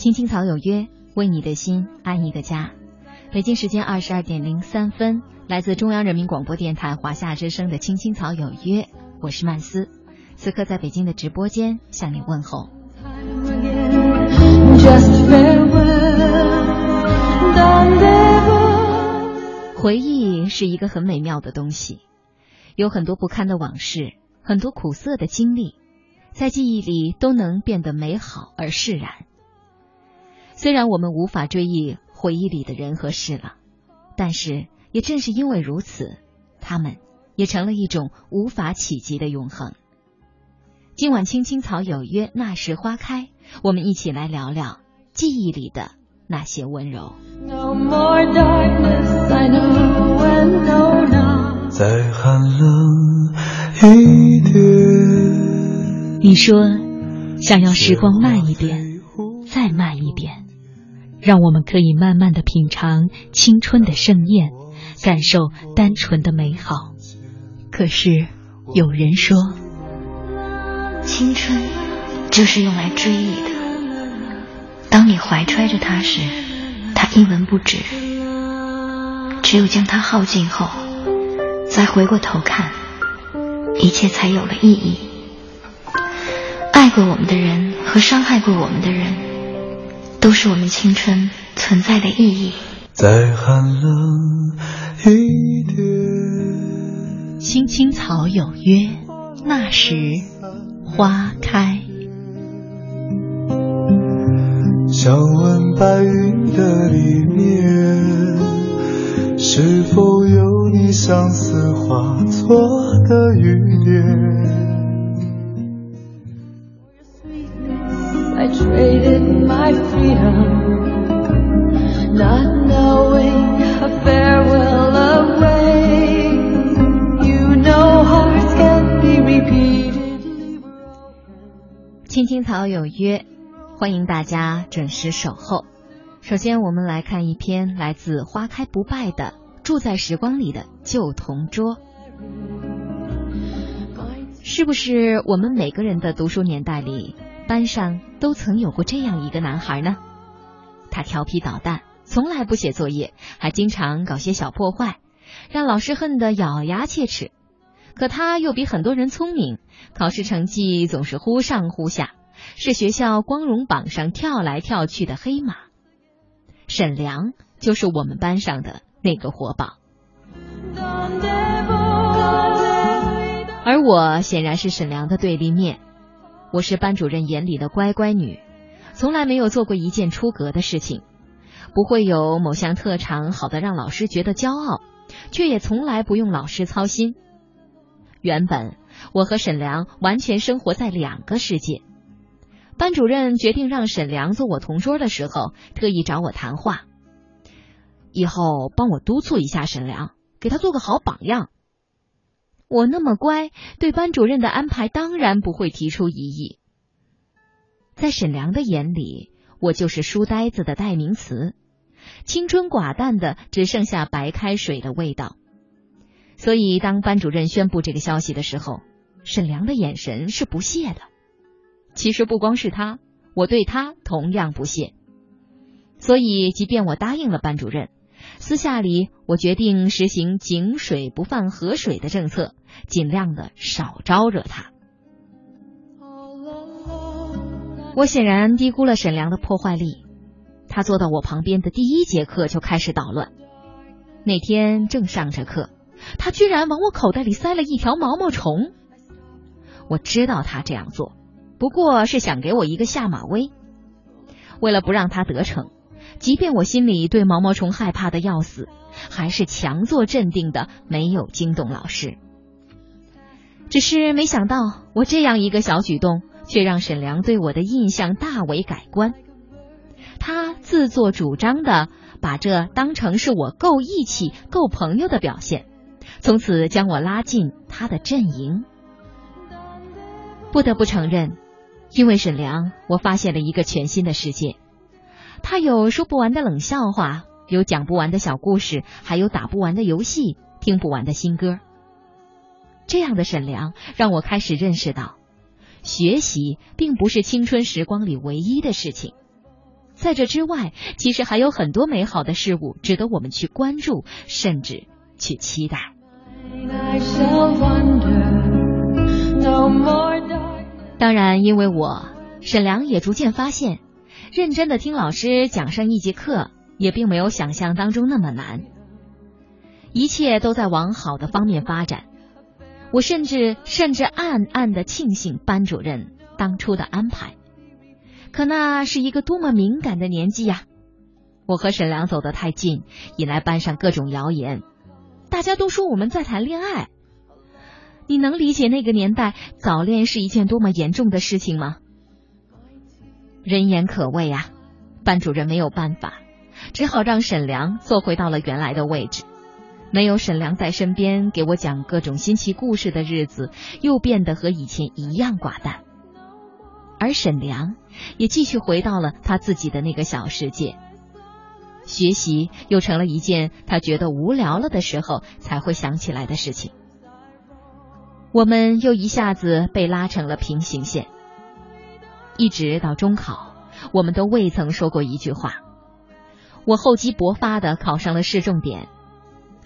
青青草有约，为你的心安一个家。北京时间二十二点零三分，来自中央人民广播电台华夏之声的《青青草有约》，我是曼斯，此刻在北京的直播间向你问候。回忆是一个很美妙的东西，有很多不堪的往事，很多苦涩的经历，在记忆里都能变得美好而释然。虽然我们无法追忆回忆里的人和事了，但是也正是因为如此，他们也成了一种无法企及的永恒。今晚青青草有约，那时花开，我们一起来聊聊记忆里的那些温柔。再寒冷一点，你说想要时光慢一点，再慢一点。让我们可以慢慢的品尝青春的盛宴，感受单纯的美好。可是有人说，青春就是用来追忆的。当你怀揣着它时，它一文不值；只有将它耗尽后，再回过头看，一切才有了意义。爱过我们的人和伤害过我们的人。都是我们青春存在的意义。再寒冷一点，青青草有约，那时花开。想问白云的里面，是否有你相思化作的雨点？青青草有约，欢迎大家准时守候。首先，我们来看一篇来自花开不败的《住在时光里的旧同桌》。是不是我们每个人的读书年代里？班上都曾有过这样一个男孩呢，他调皮捣蛋，从来不写作业，还经常搞些小破坏，让老师恨得咬牙切齿。可他又比很多人聪明，考试成绩总是忽上忽下，是学校光荣榜上跳来跳去的黑马。沈良就是我们班上的那个活宝，而我显然是沈良的对立面。我是班主任眼里的乖乖女，从来没有做过一件出格的事情，不会有某项特长好的让老师觉得骄傲，却也从来不用老师操心。原本我和沈良完全生活在两个世界。班主任决定让沈良做我同桌的时候，特意找我谈话，以后帮我督促一下沈良，给他做个好榜样。我那么乖，对班主任的安排当然不会提出异议。在沈良的眼里，我就是书呆子的代名词，青春寡淡的只剩下白开水的味道。所以，当班主任宣布这个消息的时候，沈良的眼神是不屑的。其实不光是他，我对他同样不屑。所以，即便我答应了班主任。私下里，我决定实行井水不犯河水的政策，尽量的少招惹他。我显然低估了沈良的破坏力，他坐到我旁边的第一节课就开始捣乱。那天正上着课，他居然往我口袋里塞了一条毛毛虫。我知道他这样做，不过是想给我一个下马威。为了不让他得逞。即便我心里对毛毛虫害怕的要死，还是强作镇定的，没有惊动老师。只是没想到，我这样一个小举动，却让沈良对我的印象大为改观。他自作主张的把这当成是我够义气、够朋友的表现，从此将我拉进他的阵营。不得不承认，因为沈良，我发现了一个全新的世界。他有说不完的冷笑话，有讲不完的小故事，还有打不完的游戏，听不完的新歌。这样的沈良让我开始认识到，学习并不是青春时光里唯一的事情。在这之外，其实还有很多美好的事物值得我们去关注，甚至去期待。当然，因为我沈良也逐渐发现，认真的听老师讲上一节课，也并没有想象当中那么难。一切都在往好的方面发展。我甚至甚至暗暗的庆幸班主任当初的安排。可那是一个多么敏感的年纪呀！我和沈良走得太近，引来班上各种谣言。大家都说我们在谈恋爱。你能理解那个年代早恋是一件多么严重的事情吗？人言可畏啊！班主任没有办法，只好让沈良坐回到了原来的位置。没有沈良在身边给我讲各种新奇故事的日子，又变得和以前一样寡淡。而沈良也继续回到了他自己的那个小世界，学习又成了一件他觉得无聊了的时候才会想起来的事情。我们又一下子被拉成了平行线，一直到中考，我们都未曾说过一句话。我厚积薄发的考上了市重点，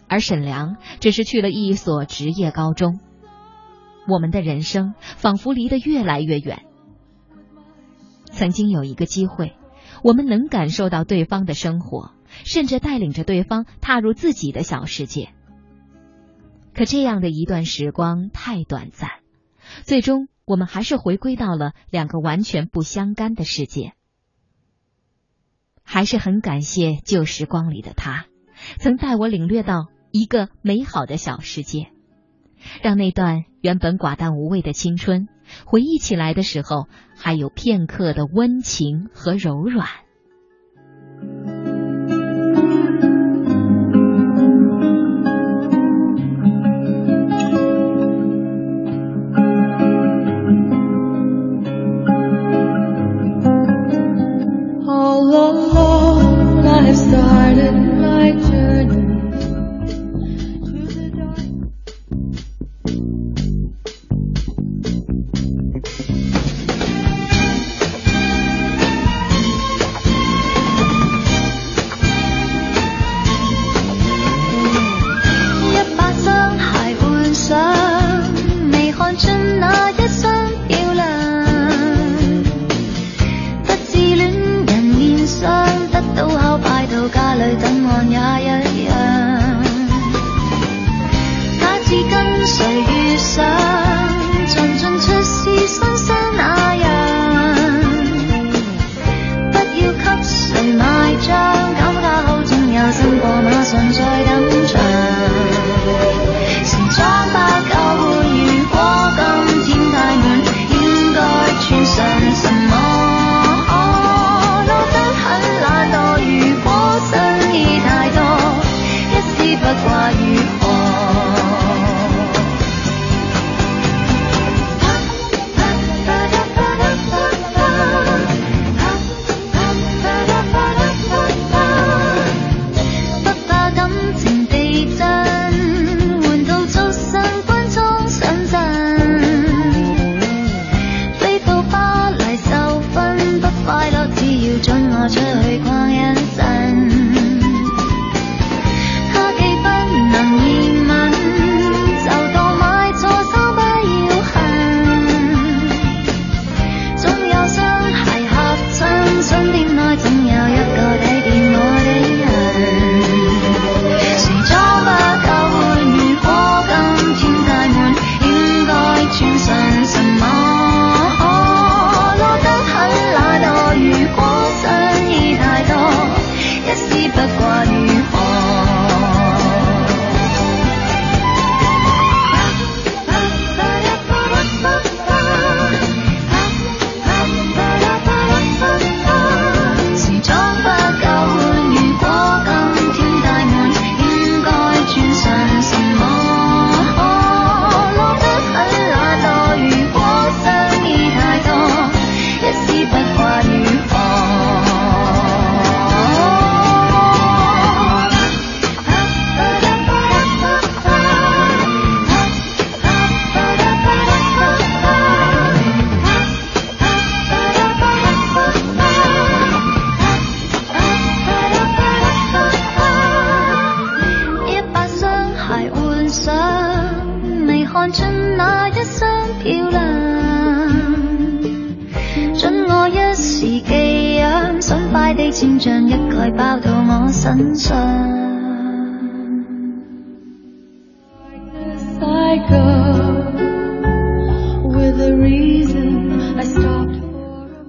而沈良只是去了一所职业高中。我们的人生仿佛离得越来越远。曾经有一个机会，我们能感受到对方的生活，甚至带领着对方踏入自己的小世界。可这样的一段时光太短暂，最终我们还是回归到了两个完全不相干的世界。还是很感谢旧时光里的他，曾带我领略到一个美好的小世界。让那段原本寡淡无味的青春，回忆起来的时候，还有片刻的温情和柔软。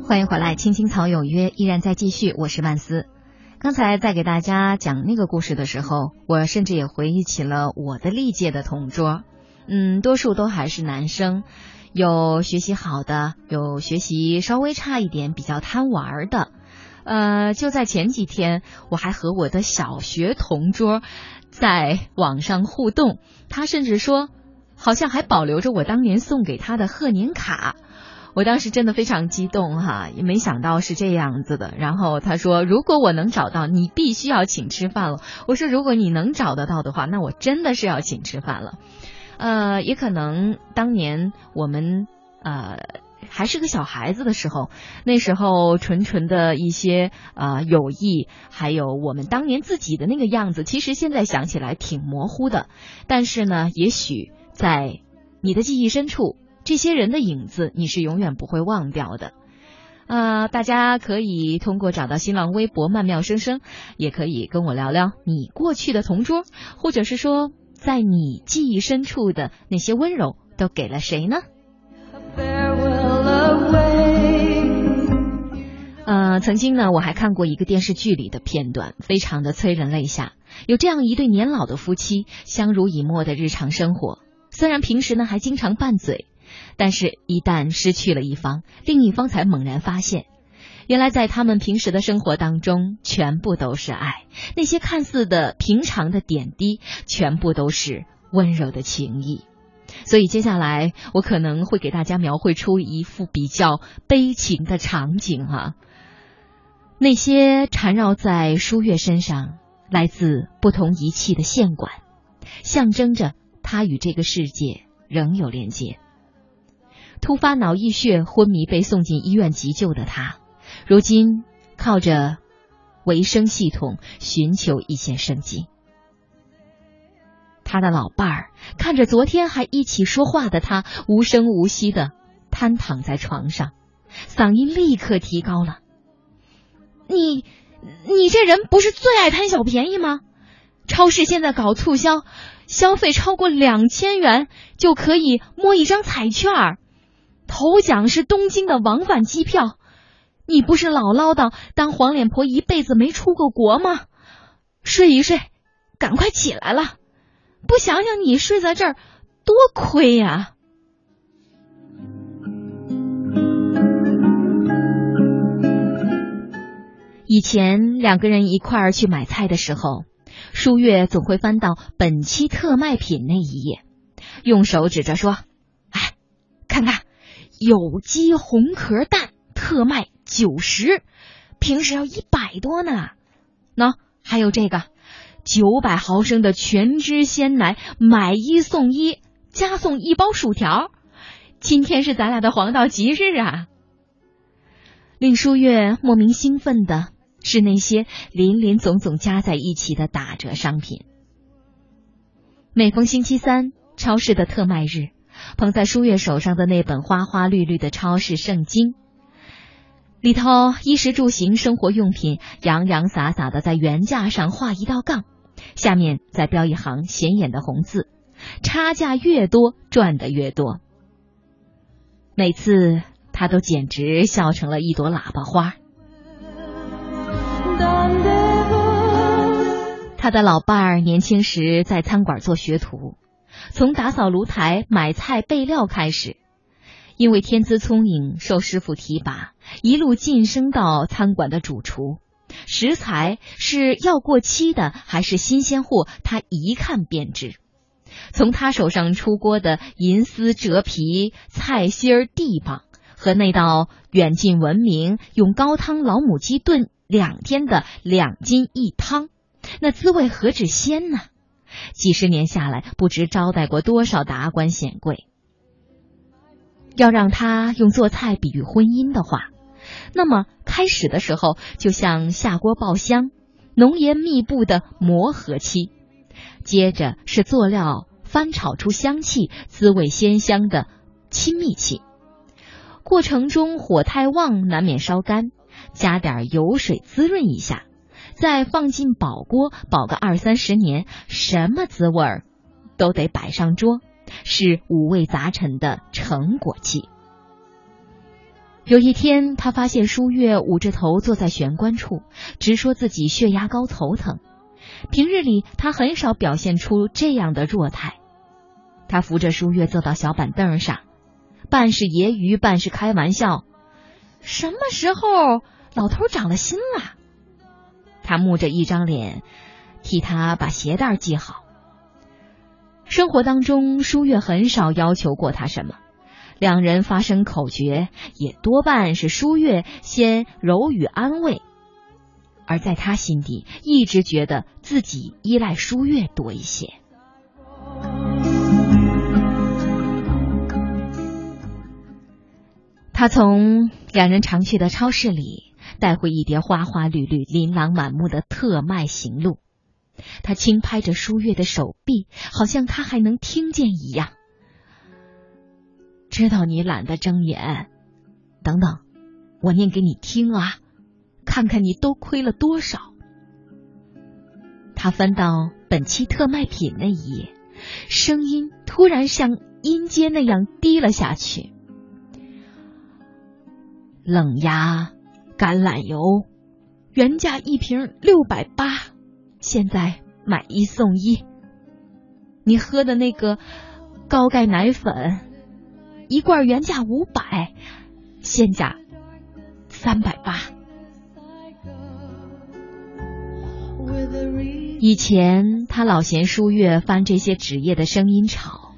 欢迎回来，青青草有约依然在继续，我是万斯。刚才在给大家讲那个故事的时候，我甚至也回忆起了我的历届的同桌，嗯，多数都还是男生，有学习好的，有学习稍微差一点，比较贪玩的。呃，就在前几天，我还和我的小学同桌在网上互动，他甚至说，好像还保留着我当年送给他的贺年卡。我当时真的非常激动哈，也没想到是这样子的。然后他说：“如果我能找到，你必须要请吃饭了。”我说：“如果你能找得到的话，那我真的是要请吃饭了。”呃，也可能当年我们呃还是个小孩子的时候，那时候纯纯的一些呃友谊，还有我们当年自己的那个样子，其实现在想起来挺模糊的。但是呢，也许在你的记忆深处。这些人的影子，你是永远不会忘掉的。呃，大家可以通过找到新浪微博“曼妙声声”，也可以跟我聊聊你过去的同桌，或者是说，在你记忆深处的那些温柔，都给了谁呢？呃，曾经呢，我还看过一个电视剧里的片段，非常的催人泪下。有这样一对年老的夫妻，相濡以沫的日常生活，虽然平时呢还经常拌嘴。但是，一旦失去了一方，另一方才猛然发现，原来在他们平时的生活当中，全部都是爱。那些看似的平常的点滴，全部都是温柔的情谊。所以，接下来我可能会给大家描绘出一幅比较悲情的场景哈。那些缠绕在舒月身上，来自不同仪器的线管，象征着他与这个世界仍有连接。突发脑溢血昏迷被送进医院急救的他，如今靠着维生系统寻求一线生机。他的老伴儿看着昨天还一起说话的他，无声无息的瘫躺在床上，嗓音立刻提高了：“你，你这人不是最爱贪小便宜吗？超市现在搞促销，消费超过两千元就可以摸一张彩券儿。”头奖是东京的往返机票，你不是老唠叨当黄脸婆一辈子没出过国吗？睡一睡，赶快起来了，不想想你睡在这儿多亏呀！以前两个人一块儿去买菜的时候，舒月总会翻到本期特卖品那一页，用手指着说：“哎，看看。”有机红壳蛋特卖九十，平时要一百多呢。喏，还有这个九百毫升的全脂鲜奶，买一送一，加送一包薯条。今天是咱俩的黄道吉日啊！令舒月莫名兴奋的是那些林林总总加在一起的打折商品。每逢星期三，超市的特卖日。捧在舒月手上的那本花花绿绿的超市圣经，里头衣食住行生活用品洋洋洒洒的在原价上画一道杠，下面再标一行显眼的红字：差价越多赚的越多。每次他都简直笑成了一朵喇叭花。他的老伴儿年轻时在餐馆做学徒。从打扫炉台、买菜备料开始，因为天资聪颖，受师傅提拔，一路晋升到餐馆的主厨。食材是要过期的还是新鲜货，他一看便知。从他手上出锅的银丝折皮菜心儿地棒，和那道远近闻名用高汤老母鸡炖两天的两斤一汤，那滋味何止鲜呢？几十年下来，不知招待过多少达官显贵。要让他用做菜比喻婚姻的话，那么开始的时候就像下锅爆香、浓盐密布的磨合期，接着是做料翻炒出香气、滋味鲜香的亲密期。过程中火太旺难免烧干，加点油水滋润一下，再放进宝锅保个二三十年，什么滋味儿都得摆上桌，是五味杂陈的成果剂。有一天，他发现舒月捂着头坐在玄关处，直说自己血压高、头疼。平日里，他很少表现出这样的弱态。他扶着舒月坐到小板凳上，半是揶揄，半是开玩笑：“什么时候老头长了心了？”他木着一张脸，替他把鞋带系好。生活当中，舒月很少要求过他什么，两人发生口角，也多半是舒月先柔语安慰。而在他心底，一直觉得自己依赖舒月多一些。他从两人常去的超市里带回一叠花花绿绿、琳琅满目的特卖行路。他轻拍着舒月的手臂，好像他还能听见一样。知道你懒得睁眼，等等，我念给你听啊。看看你都亏了多少！他翻到本期特卖品那一页，声音突然像音阶那样低了下去。冷呀橄榄油原价一瓶六百八，现在买一送一。你喝的那个高钙奶粉一罐原价五百，现价三百八。以前他老嫌书月翻这些纸页的声音吵，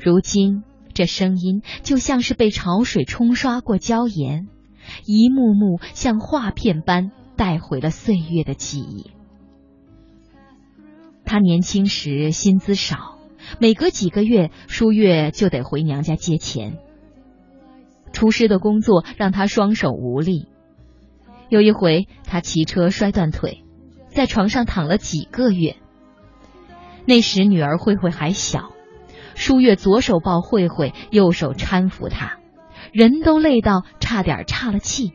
如今这声音就像是被潮水冲刷过椒盐，一幕幕像画片般带回了岁月的记忆。他年轻时薪资少，每隔几个月舒月就得回娘家借钱。厨师的工作让他双手无力，有一回他骑车摔断腿。在床上躺了几个月。那时女儿慧慧还小，舒月左手抱慧慧，右手搀扶她，人都累到差点岔了气。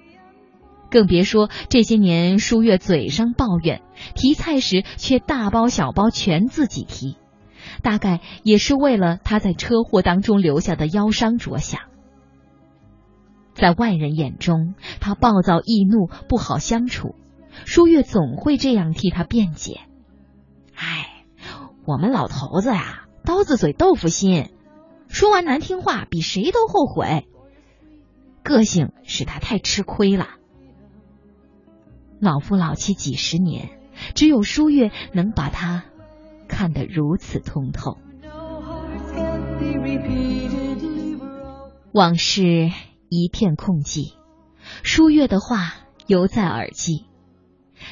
更别说这些年，舒月嘴上抱怨，提菜时却大包小包全自己提，大概也是为了他在车祸当中留下的腰伤着想。在外人眼中，他暴躁易怒，不好相处。舒月总会这样替他辩解：“哎，我们老头子呀，刀子嘴豆腐心，说完难听话比谁都后悔。个性使他太吃亏了。老夫老妻几十年，只有舒月能把他看得如此通透。往事一片空寂，舒月的话犹在耳际。”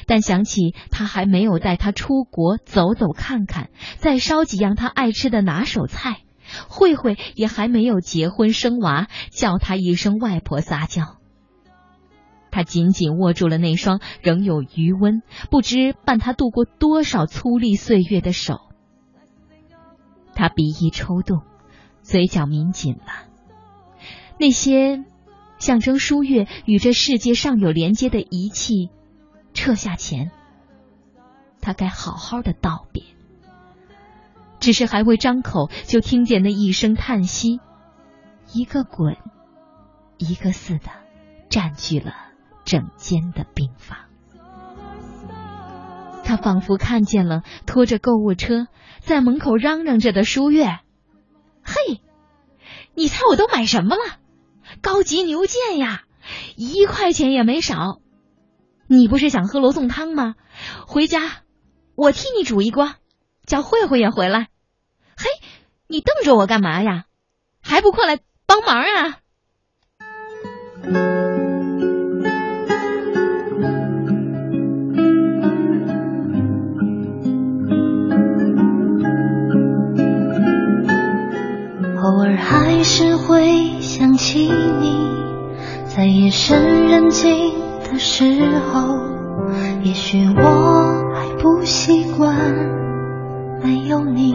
但想起他还没有带他出国走走看看，再烧几样他爱吃的拿手菜，慧慧也还没有结婚生娃，叫他一声外婆撒娇。他紧紧握住了那双仍有余温、不知伴他度过多少粗粝岁月的手。他鼻翼抽动，嘴角抿紧了。那些象征舒月与这世界尚有连接的仪器。撤下前，他该好好的道别。只是还未张口，就听见那一声叹息，一个滚，一个似的，占据了整间的病房。他仿佛看见了拖着购物车在门口嚷嚷着的舒月。嘿，你猜我都买什么了？高级牛腱呀，一块钱也没少。你不是想喝罗宋汤吗？回家，我替你煮一锅，叫慧慧也回来。你瞪着我干嘛呀？还不过来帮忙啊！偶尔还是会想起你，在夜深人静。的时候，也许我还不习惯没有你，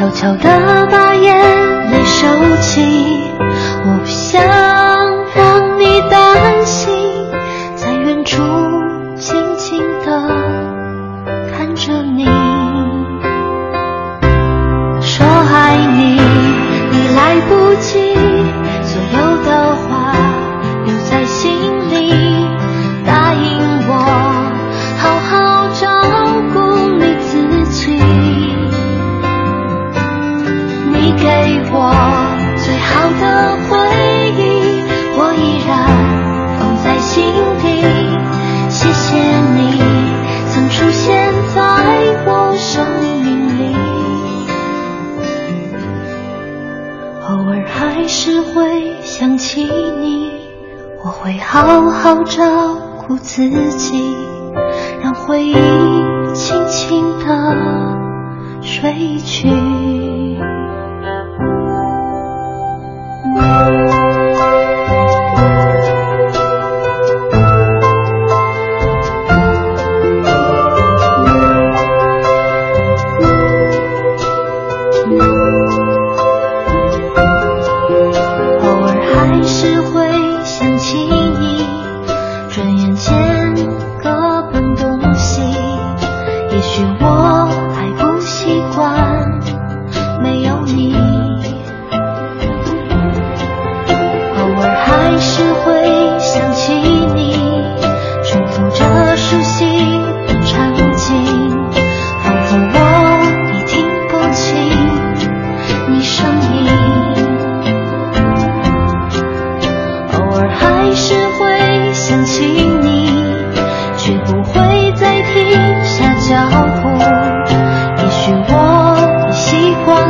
悄悄地把眼泪收起，我不想让你担心，在远处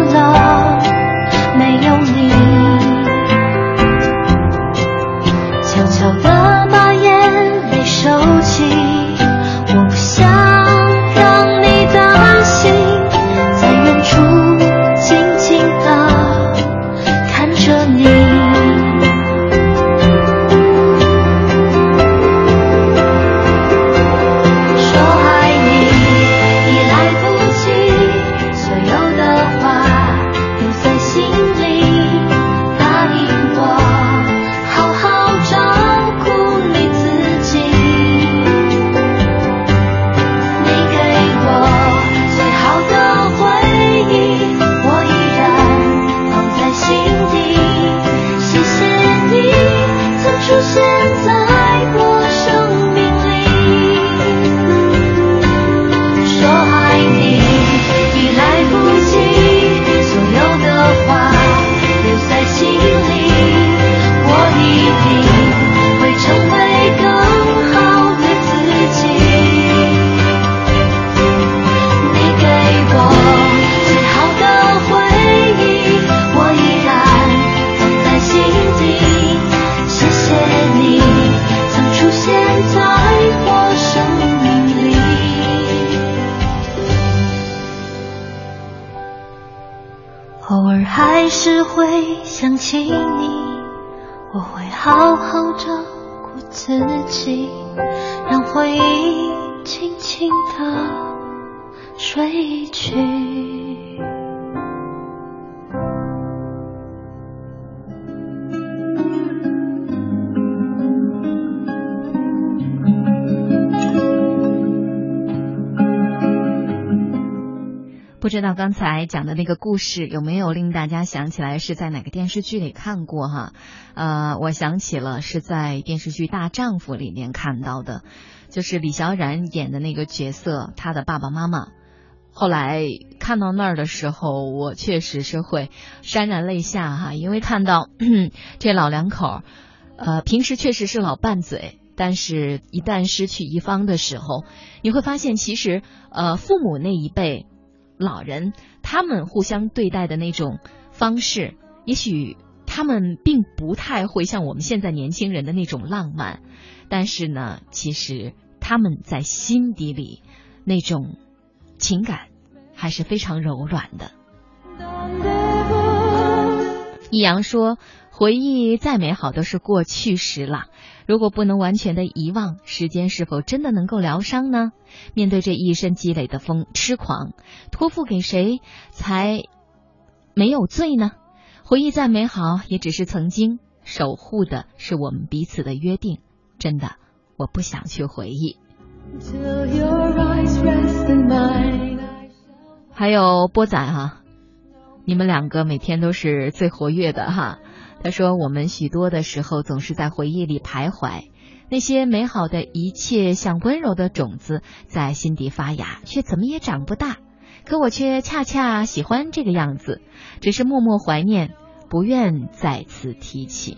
习知道刚才讲的那个故事有没有令大家想起来是在哪个电视剧里看过哈？呃，我想起了是在电视剧《大丈夫》里面看到的，就是李小冉演的那个角色，他的爸爸妈妈。后来看到那儿的时候，我确实是会潸然泪下哈，因为看到 这老两口，呃，平时确实是老拌嘴。但是，一旦失去一方的时候，你会发现，其实，呃，父母那一辈老人，他们互相对待的那种方式，也许他们并不太会像我们现在年轻人的那种浪漫，但是呢，其实他们在心底里那种情感还是非常柔软的。易阳说：“回忆再美好都是过去时了，如果不能完全的遗忘，时间是否真的能够疗伤呢？面对这一身积累的疯痴狂，托付给谁才没有罪呢？回忆再美好，也只是曾经守护的是我们彼此的约定。真的，我不想去回忆。”还有波仔哈。你们两个每天都是最活跃的哈。他说，我们许多的时候总是在回忆里徘徊，那些美好的一切像温柔的种子在心底发芽，却怎么也长不大。可我却恰恰喜欢这个样子，只是默默怀念，不愿再次提起。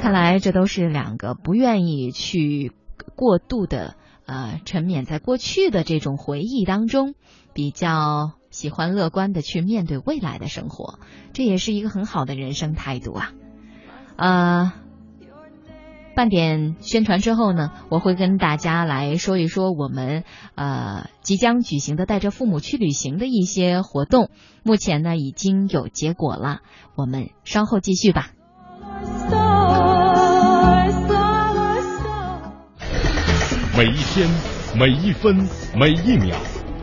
看来这都是两个不愿意去过度的呃沉湎在过去的这种回忆当中，比较。喜欢乐观的去面对未来的生活，这也是一个很好的人生态度啊。呃，半点宣传之后呢，我会跟大家来说一说我们呃即将举行的带着父母去旅行的一些活动。目前呢已经有结果了，我们稍后继续吧。每一天，每一分，每一秒。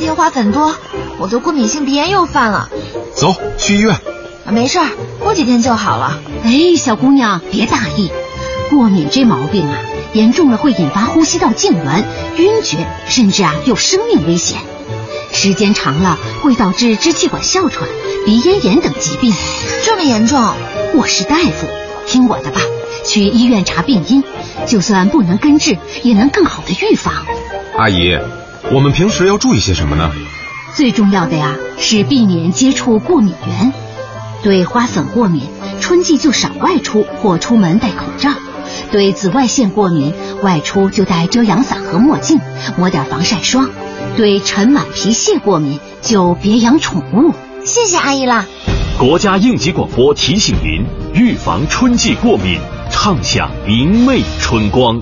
天花粉多，我的过敏性鼻炎又犯了。走去医院。没事儿，过几天就好了。哎，小姑娘别大意，过敏这毛病啊，严重了会引发呼吸道痉挛、晕厥，甚至啊有生命危险。时间长了会导致支气管哮喘、鼻咽炎等疾病。这么严重？我是大夫，听我的吧，去医院查病因，就算不能根治，也能更好的预防。阿姨。我们平时要注意些什么呢？最重要的呀是避免接触过敏源。对花粉过敏，春季就少外出或出门戴口罩；对紫外线过敏，外出就戴遮阳伞和墨镜，抹点防晒霜；对尘螨、皮屑过敏，就别养宠物。谢谢阿姨啦。国家应急广播提醒您：预防春季过敏，畅享明媚春光。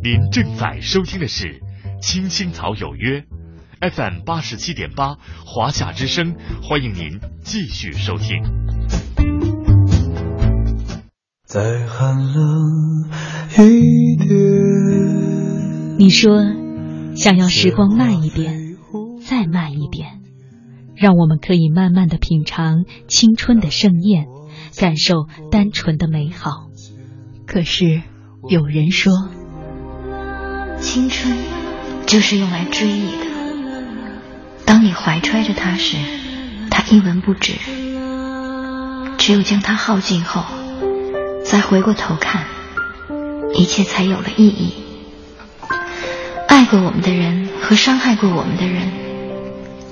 您正在收听的是《青青草有约》，FM 八十七点八，华夏之声，欢迎您继续收听。再寒冷一点。你说，想要时光慢一点，再慢一点，让我们可以慢慢的品尝青春的盛宴，感受单纯的美好。可是，有人说。青春就是用来追忆的。当你怀揣着它时，它一文不值。只有将它耗尽后，再回过头看，一切才有了意义。爱过我们的人和伤害过我们的人，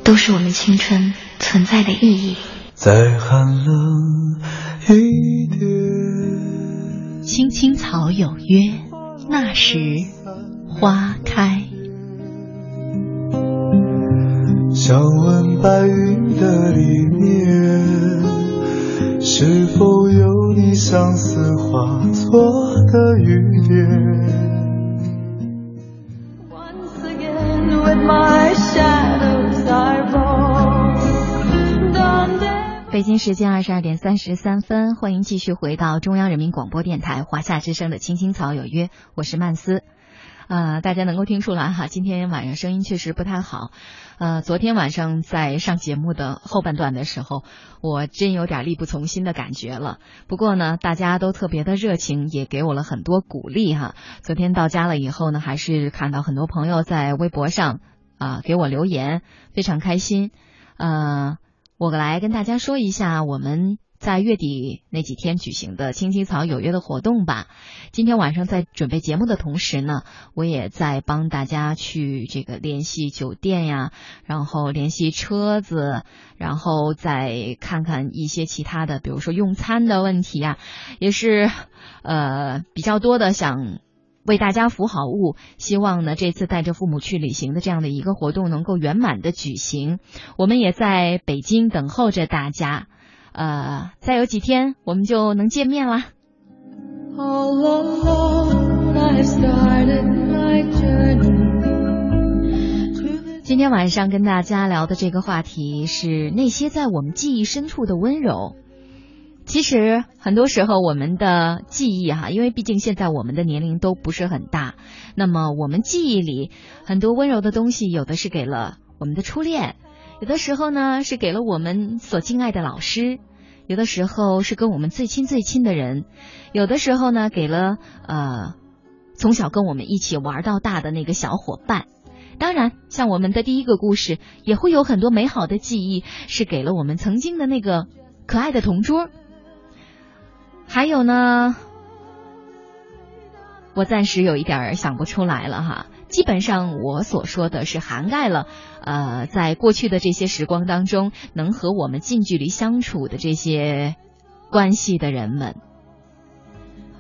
都是我们青春存在的意义。再寒冷一点。青青草有约，那时。花开。想问白云的里面，是否有你相思化作的雨点？北京时间二十二点三十三分，欢迎继续回到中央人民广播电台华夏之声的《青青草有约》，我是曼斯。呃，大家能够听出来哈，今天晚上声音确实不太好。呃，昨天晚上在上节目的后半段的时候，我真有点力不从心的感觉了。不过呢，大家都特别的热情，也给我了很多鼓励哈。昨天到家了以后呢，还是看到很多朋友在微博上啊给我留言，非常开心。呃，我来跟大家说一下我们。在月底那几天举行的青青草有约的活动吧。今天晚上在准备节目的同时呢，我也在帮大家去这个联系酒店呀，然后联系车子，然后再看看一些其他的，比如说用餐的问题呀，也是呃比较多的想为大家服好物。希望呢这次带着父母去旅行的这样的一个活动能够圆满的举行。我们也在北京等候着大家。呃，再有几天我们就能见面啦。今天晚上跟大家聊的这个话题是那些在我们记忆深处的温柔。其实很多时候我们的记忆哈，因为毕竟现在我们的年龄都不是很大，那么我们记忆里很多温柔的东西，有的是给了我们的初恋。有的时候呢，是给了我们所敬爱的老师；有的时候是跟我们最亲最亲的人；有的时候呢，给了呃从小跟我们一起玩到大的那个小伙伴。当然，像我们的第一个故事，也会有很多美好的记忆，是给了我们曾经的那个可爱的同桌。还有呢，我暂时有一点想不出来了哈。基本上我所说的是涵盖了，呃，在过去的这些时光当中，能和我们近距离相处的这些关系的人们。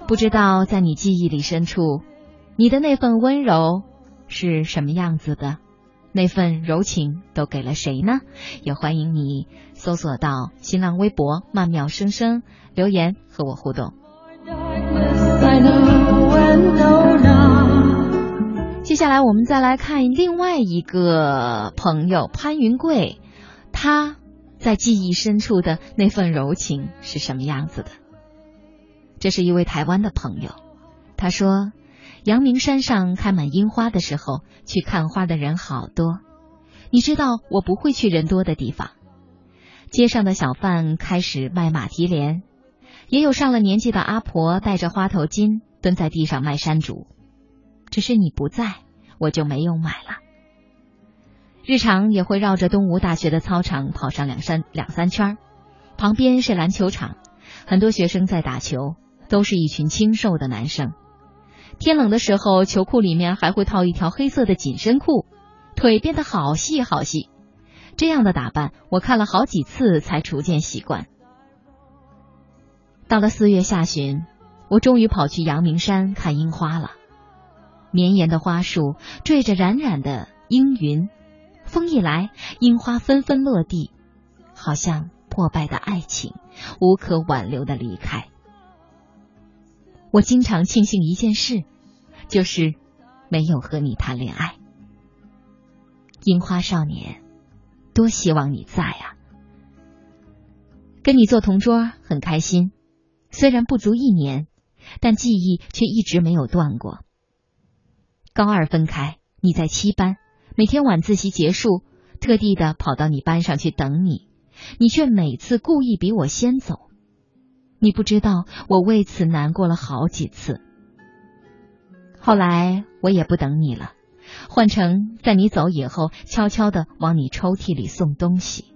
不知道在你记忆里深处，你的那份温柔是什么样子的？那份柔情都给了谁呢？也欢迎你搜索到新浪微博“曼妙声声”留言和我互动。接下来我们再来看另外一个朋友潘云贵，他在记忆深处的那份柔情是什么样子的？这是一位台湾的朋友，他说，阳明山上开满樱花的时候，去看花的人好多。你知道我不会去人多的地方。街上的小贩开始卖马蹄莲，也有上了年纪的阿婆戴着花头巾蹲在地上卖山竹。只是你不在，我就没有买了。日常也会绕着东吴大学的操场跑上两三两三圈，旁边是篮球场，很多学生在打球，都是一群清瘦的男生。天冷的时候，球裤里面还会套一条黑色的紧身裤，腿变得好细好细。这样的打扮，我看了好几次才逐渐习惯。到了四月下旬，我终于跑去阳明山看樱花了。绵延的花树缀着冉冉的阴云，风一来，樱花纷纷落地，好像破败的爱情，无可挽留的离开。我经常庆幸一件事，就是没有和你谈恋爱。樱花少年，多希望你在啊！跟你做同桌很开心，虽然不足一年，但记忆却一直没有断过。高二分开，你在七班，每天晚自习结束，特地的跑到你班上去等你，你却每次故意比我先走。你不知道，我为此难过了好几次。后来我也不等你了，换成在你走以后，悄悄的往你抽屉里送东西。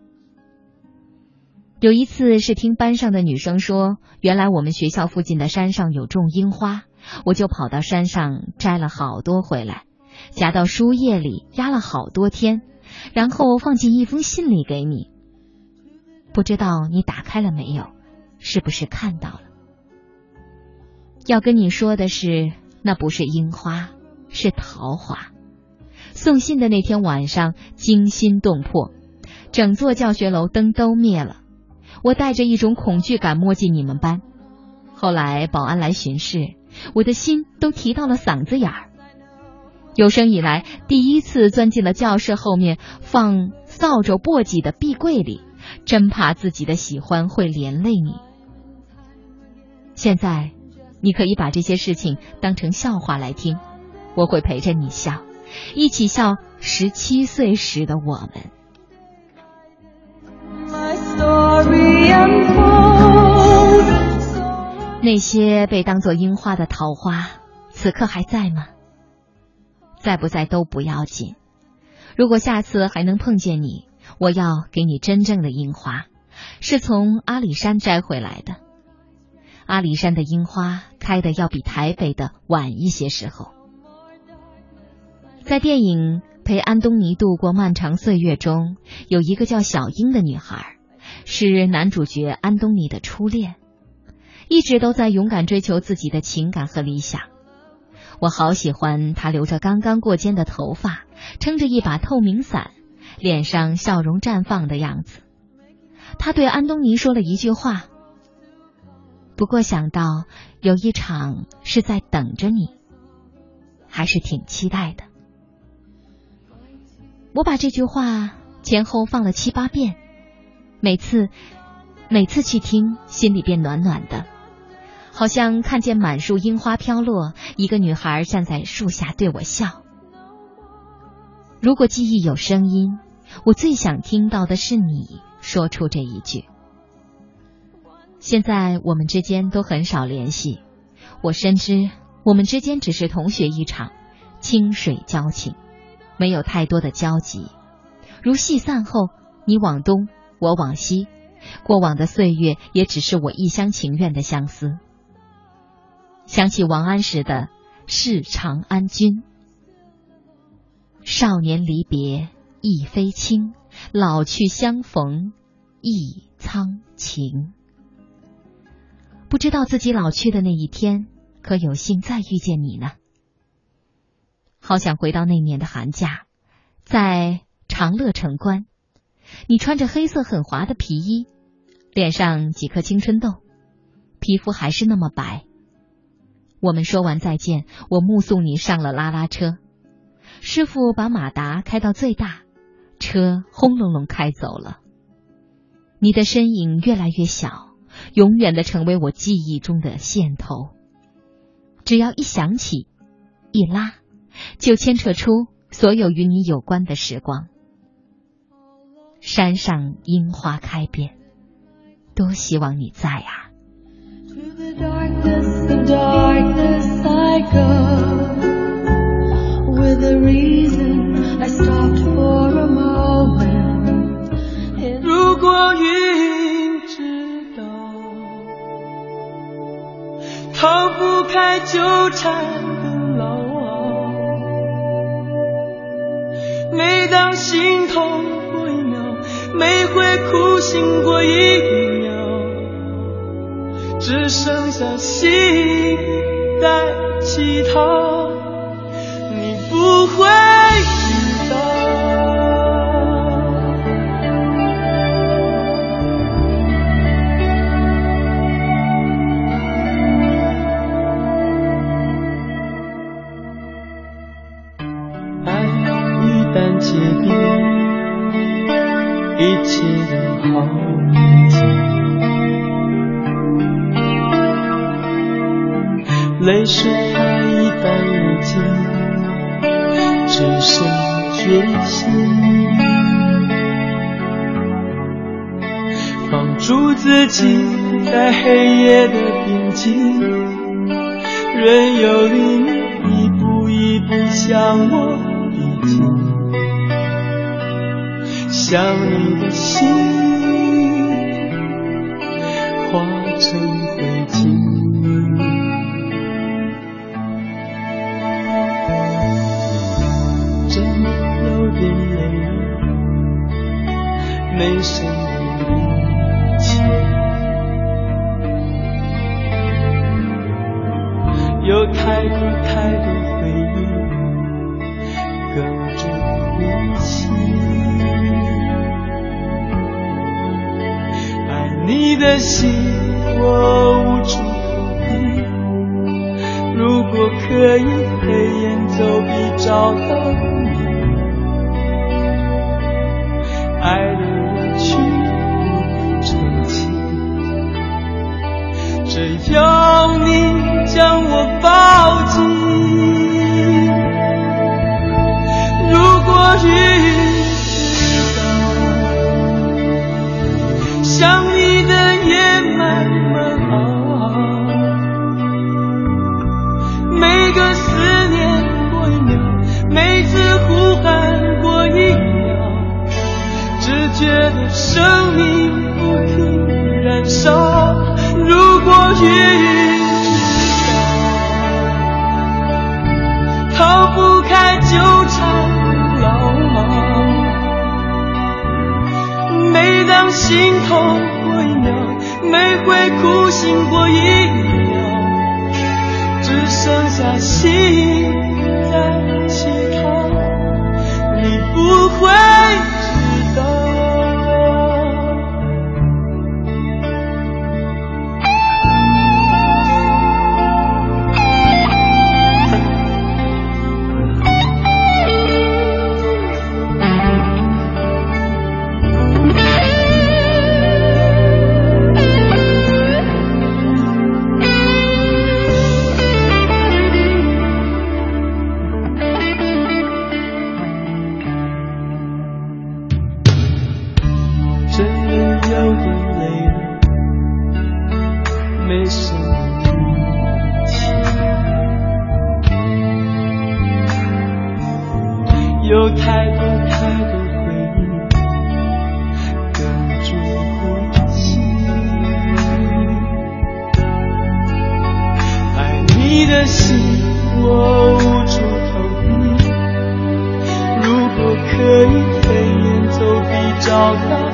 有一次是听班上的女生说，原来我们学校附近的山上有种樱花。我就跑到山上摘了好多回来，夹到书页里压了好多天，然后放进一封信里给你。不知道你打开了没有？是不是看到了？要跟你说的是，那不是樱花，是桃花。送信的那天晚上惊心动魄，整座教学楼灯都灭了，我带着一种恐惧感摸进你们班。后来保安来巡视。我的心都提到了嗓子眼儿。有生以来第一次钻进了教室后面放扫帚簸箕的壁柜里，真怕自己的喜欢会连累你。现在，你可以把这些事情当成笑话来听，我会陪着你笑，一起笑十七岁时的我们。那些被当作樱花的桃花，此刻还在吗？在不在都不要紧。如果下次还能碰见你，我要给你真正的樱花，是从阿里山摘回来的。阿里山的樱花开的要比台北的晚一些时候。在电影《陪安东尼度过漫长岁月》中，有一个叫小英的女孩，是男主角安东尼的初恋，一直都在勇敢追求自己的情感和理想。我好喜欢他留着刚刚过肩的头发，撑着一把透明伞，脸上笑容绽放的样子。他对安东尼说了一句话。不过想到有一场是在等着你，还是挺期待的。我把这句话前后放了七八遍，每次每次去听，心里便暖暖的。好像看见满树樱花飘落，一个女孩站在树下对我笑。如果记忆有声音，我最想听到的是你说出这一句。现在我们之间都很少联系，我深知我们之间只是同学一场，清水交情，没有太多的交集。如戏散后，你往东，我往西，过往的岁月也只是我一厢情愿的相思。想起王安石的“是长安君”，少年离别意非轻，老去相逢亦苍情。不知道自己老去的那一天，可有幸再遇见你呢？好想回到那年的寒假，在长乐城关，你穿着黑色很滑的皮衣，脸上几颗青春痘，皮肤还是那么白。我们说完再见，我目送你上了拉拉车，师傅把马达开到最大，车轰隆隆开走了。你的身影越来越小，永远的成为我记忆中的线头。只要一想起，一拉，就牵扯出所有与你有关的时光。山上樱花开遍，多希望你在啊如果云知道逃不开纠缠的牢每当心痛过一秒每回哭醒过一秒。只剩下心在乞讨，你不会水啊，一旦流尽，只剩决心。放逐自己在黑夜的边境，任由你一步一步向我逼近，想你的心化成灰烬。有太多太多回忆哽住呼吸。爱你的心，我无处投递。如果可以飞檐走壁找到。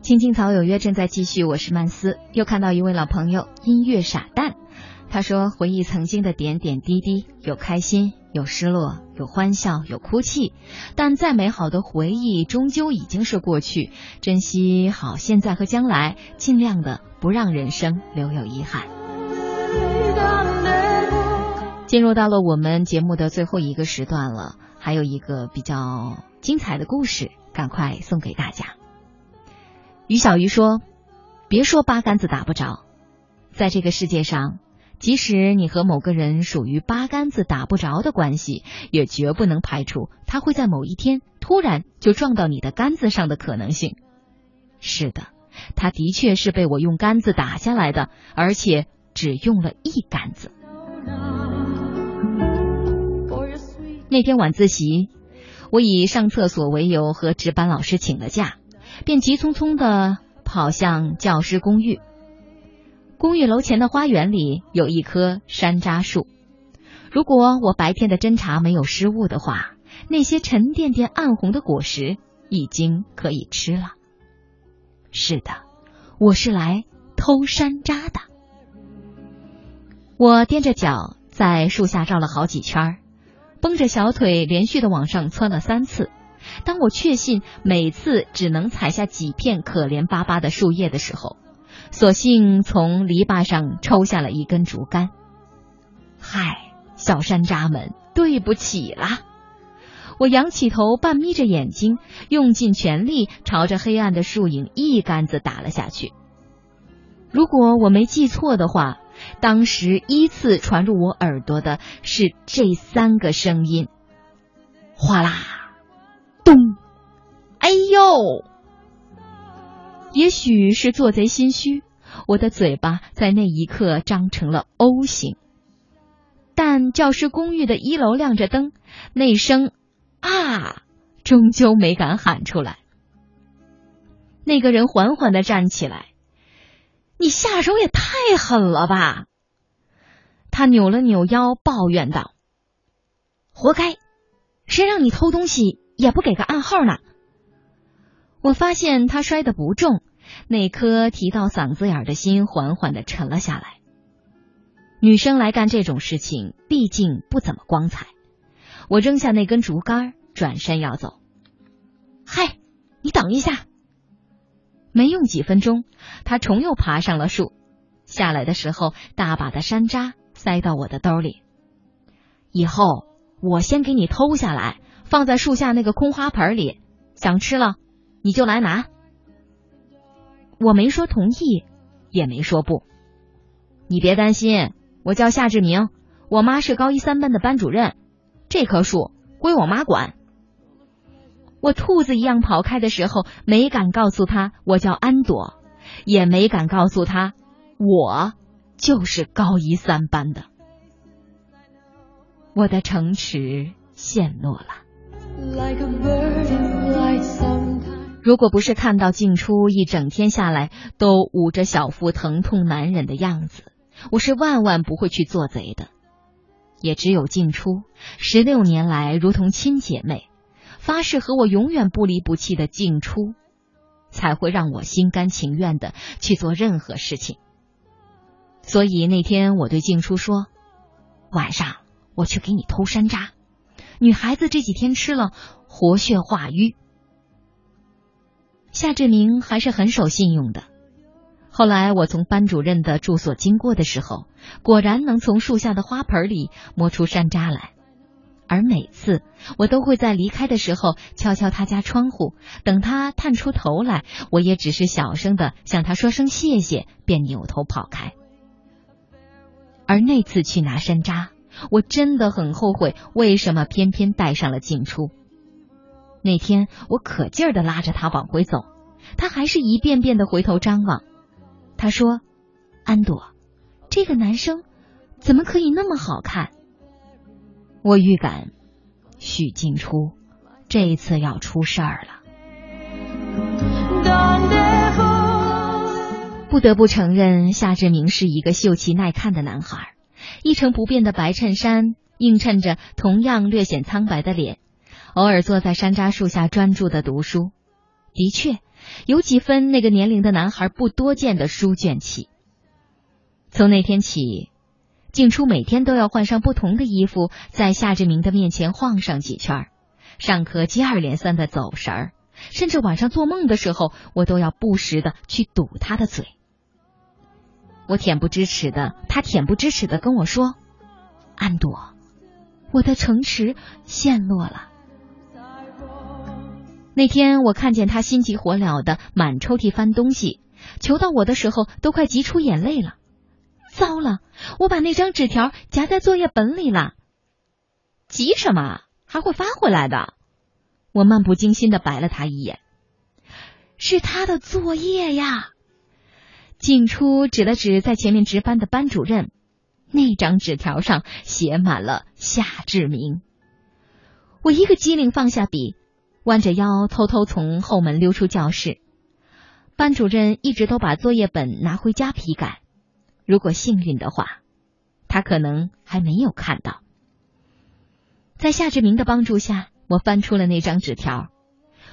青青草有约正在继续，我是曼斯。又看到一位老朋友音乐傻蛋，他说回忆曾经的点点滴滴，有开心，有失落，有欢笑，有哭泣，但再美好的回忆终究已经是过去。珍惜好现在和将来，尽量的不让人生留有遗憾。进入到了我们节目的最后一个时段了，还有一个比较精彩的故事，赶快送给大家。于小鱼说：“别说八竿子打不着，在这个世界上，即使你和某个人属于八竿子打不着的关系，也绝不能排除他会在某一天突然就撞到你的杆子上的可能性。是的，他的确是被我用杆子打下来的，而且只用了一杆子。那天晚自习，我以上厕所为由和值班老师请了假。”便急匆匆的跑向教师公寓。公寓楼前的花园里有一棵山楂树。如果我白天的侦查没有失误的话，那些沉甸甸暗红的果实已经可以吃了。是的，我是来偷山楂的。我踮着脚在树下绕了好几圈，绷着小腿连续的往上窜了三次。当我确信每次只能采下几片可怜巴巴的树叶的时候，索性从篱笆上抽下了一根竹竿。嗨，小山楂们，对不起啦！我仰起头，半眯着眼睛，用尽全力朝着黑暗的树影一竿子打了下去。如果我没记错的话，当时依次传入我耳朵的是这三个声音：哗啦、咚、哎呦！也许是做贼心虚，我的嘴巴在那一刻张成了 O 型。但教师公寓的一楼亮着灯，那声“啊”终究没敢喊出来。那个人缓缓的站起来，你下手也太狠了吧！他扭了扭腰，抱怨道：“活该，谁让你偷东西也不给个暗号呢？”我发现他摔得不重，那颗提到嗓子眼的心缓缓的沉了下来。女生来干这种事情，毕竟不怎么光彩。我扔下那根竹竿，转身要走。嗨，你等一下！没用几分钟，他重又爬上了树。下来的时候，大把的山楂塞到我的兜里。以后我先给你偷下来，放在树下那个空花盆里。想吃了，你就来拿。我没说同意，也没说不。你别担心。我叫夏志明，我妈是高一三班的班主任，这棵树归我妈管。我兔子一样跑开的时候，没敢告诉他我叫安朵，也没敢告诉他我就是高一三班的。我的城池陷落了。如果不是看到静初一整天下来都捂着小腹疼痛难忍的样子。我是万万不会去做贼的，也只有静初，十六年来如同亲姐妹，发誓和我永远不离不弃的静初，才会让我心甘情愿的去做任何事情。所以那天我对静初说：“晚上我去给你偷山楂，女孩子这几天吃了活血化瘀。”夏志明还是很守信用的。后来我从班主任的住所经过的时候，果然能从树下的花盆里摸出山楂来。而每次我都会在离开的时候敲敲他家窗户，等他探出头来，我也只是小声的向他说声谢谢，便扭头跑开。而那次去拿山楂，我真的很后悔，为什么偏偏带上了进出。那天我可劲儿的拉着他往回走，他还是一遍遍的回头张望。他说：“安朵，这个男生怎么可以那么好看？”我预感许静初这一次要出事儿了。不得不承认，夏志明是一个秀气耐看的男孩，一成不变的白衬衫映衬着同样略显苍白的脸，偶尔坐在山楂树下专注的读书。的确。有几分那个年龄的男孩不多见的书卷气。从那天起，静初每天都要换上不同的衣服，在夏志明的面前晃上几圈，上课接二连三的走神儿，甚至晚上做梦的时候，我都要不时的去堵他的嘴。我恬不知耻的，他恬不知耻的跟我说：“安朵，我的城池陷落了。”那天我看见他心急火燎的满抽屉翻东西，求到我的时候都快急出眼泪了。糟了，我把那张纸条夹在作业本里了。急什么？还会发回来的。我漫不经心的白了他一眼。是他的作业呀。静初指了指在前面值班的班主任，那张纸条上写满了夏志明。我一个机灵放下笔。弯着腰偷偷从后门溜出教室。班主任一直都把作业本拿回家批改。如果幸运的话他可能还没有看到。在夏志明的帮助下我翻出了那张纸条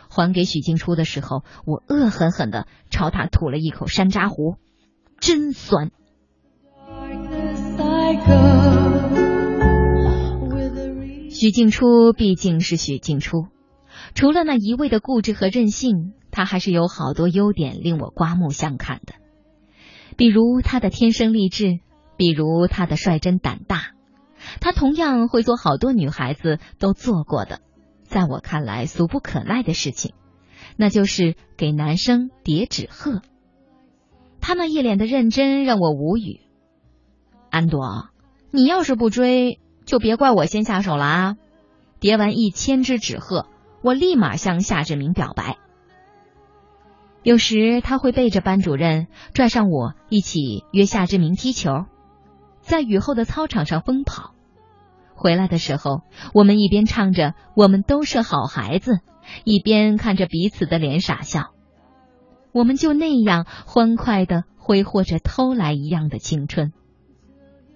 还给许静初的时候我恶狠狠地朝他吐了一口山楂糊。真酸。许静初毕竟是许静初除了那一味的固执和任性，他还是有好多优点令我刮目相看的。比如他的天生丽质，比如他的率真胆大，他同样会做好多女孩子都做过的，在我看来俗不可耐的事情，那就是给男生叠纸鹤。他那一脸的认真让我无语。安朵，你要是不追。就别怪我先下手了啊！叠完一千只纸鹤，我立马向夏志明表白。有时他会背着班主任拽上我一起约夏志明踢球，在雨后的操场上疯跑。回来的时候，我们一边唱着“我们都是好孩子”，一边看着彼此的脸傻笑。我们就那样欢快的挥霍着偷来一样的青春，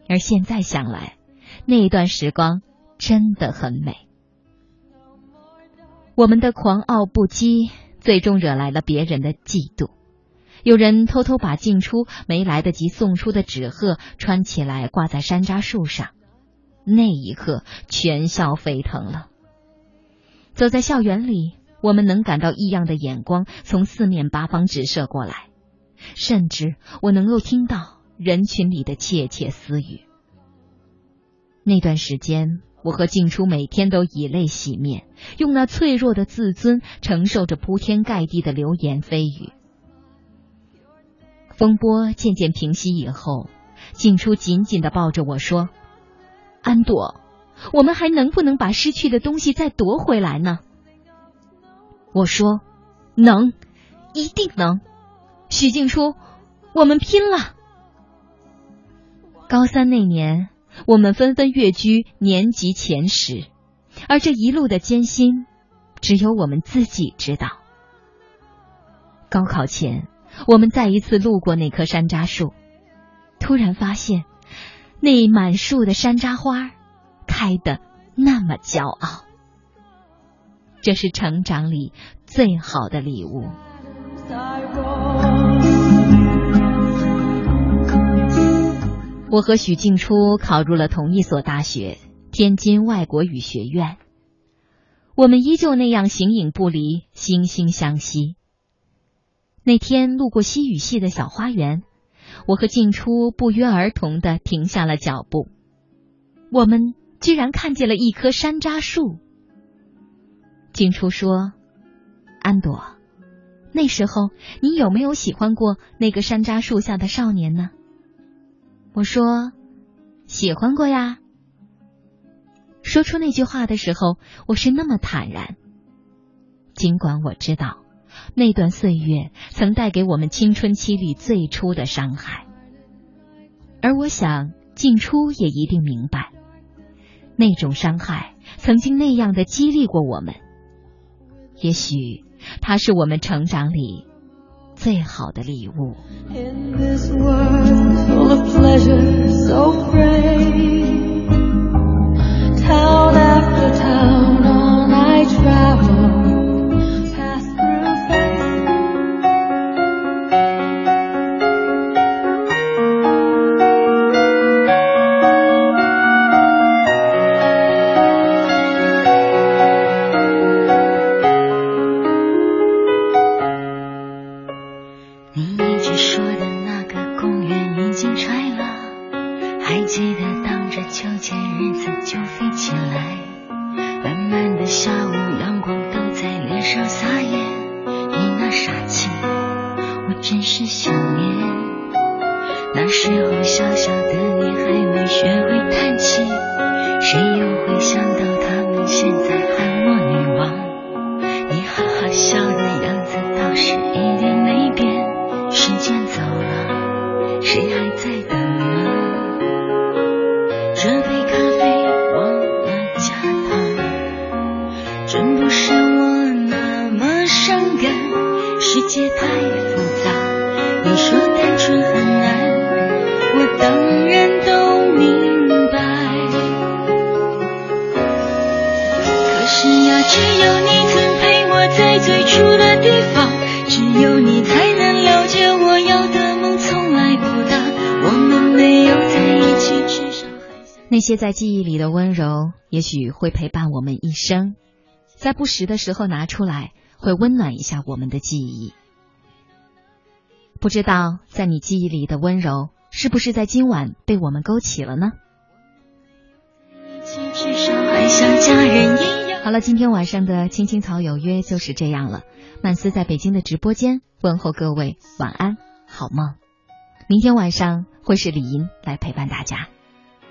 而现在想来。那段时光真的很美。我们的狂傲不羁，最终惹来了别人的嫉妒。有人偷偷把进出没来得及送出的纸鹤穿起来挂在山楂树上，那一刻全校沸腾了。走在校园里，我们能感到异样的眼光从四面八方直射过来，甚至我能够听到人群里的窃窃私语。那段时间，我和静初每天都以泪洗面，用那脆弱的自尊承受着铺天盖地的流言蜚语。风波渐渐平息以后，静初紧紧的抱着我说：“安朵，我们还能不能把失去的东西再夺回来呢？”我说：“能，一定能。”许静初，我们拼了！高三那年。我们纷纷跃居年级前十，而这一路的艰辛，只有我们自己知道。高考前，我们再一次路过那棵山楂树，突然发现，那满树的山楂花开得那么骄傲。这是成长里最好的礼物。我和许静初考入了同一所大学——天津外国语学院。我们依旧那样形影不离，惺惺相惜。那天路过西语系的小花园，我和静初不约而同的停下了脚步。我们居然看见了一棵山楂树。静初说：“安朵，那时候你有没有喜欢过那个山楂树下的少年呢？”我说：“喜欢过呀。”说出那句话的时候，我是那么坦然。尽管我知道那段岁月曾带给我们青春期里最初的伤害，而我想静初也一定明白，那种伤害曾经那样的激励过我们。也许，它是我们成长里。最好的礼物。full of pleasure, so brave. Town after town, on I travel. 些在记忆里的温柔，也许会陪伴我们一生，在不时的时候拿出来，会温暖一下我们的记忆。不知道在你记忆里的温柔，是不是在今晚被我们勾起了呢？好了，今天晚上的《青青草有约》就是这样了。曼斯在北京的直播间问候各位晚安，好梦。明天晚上会是李莹来陪伴大家。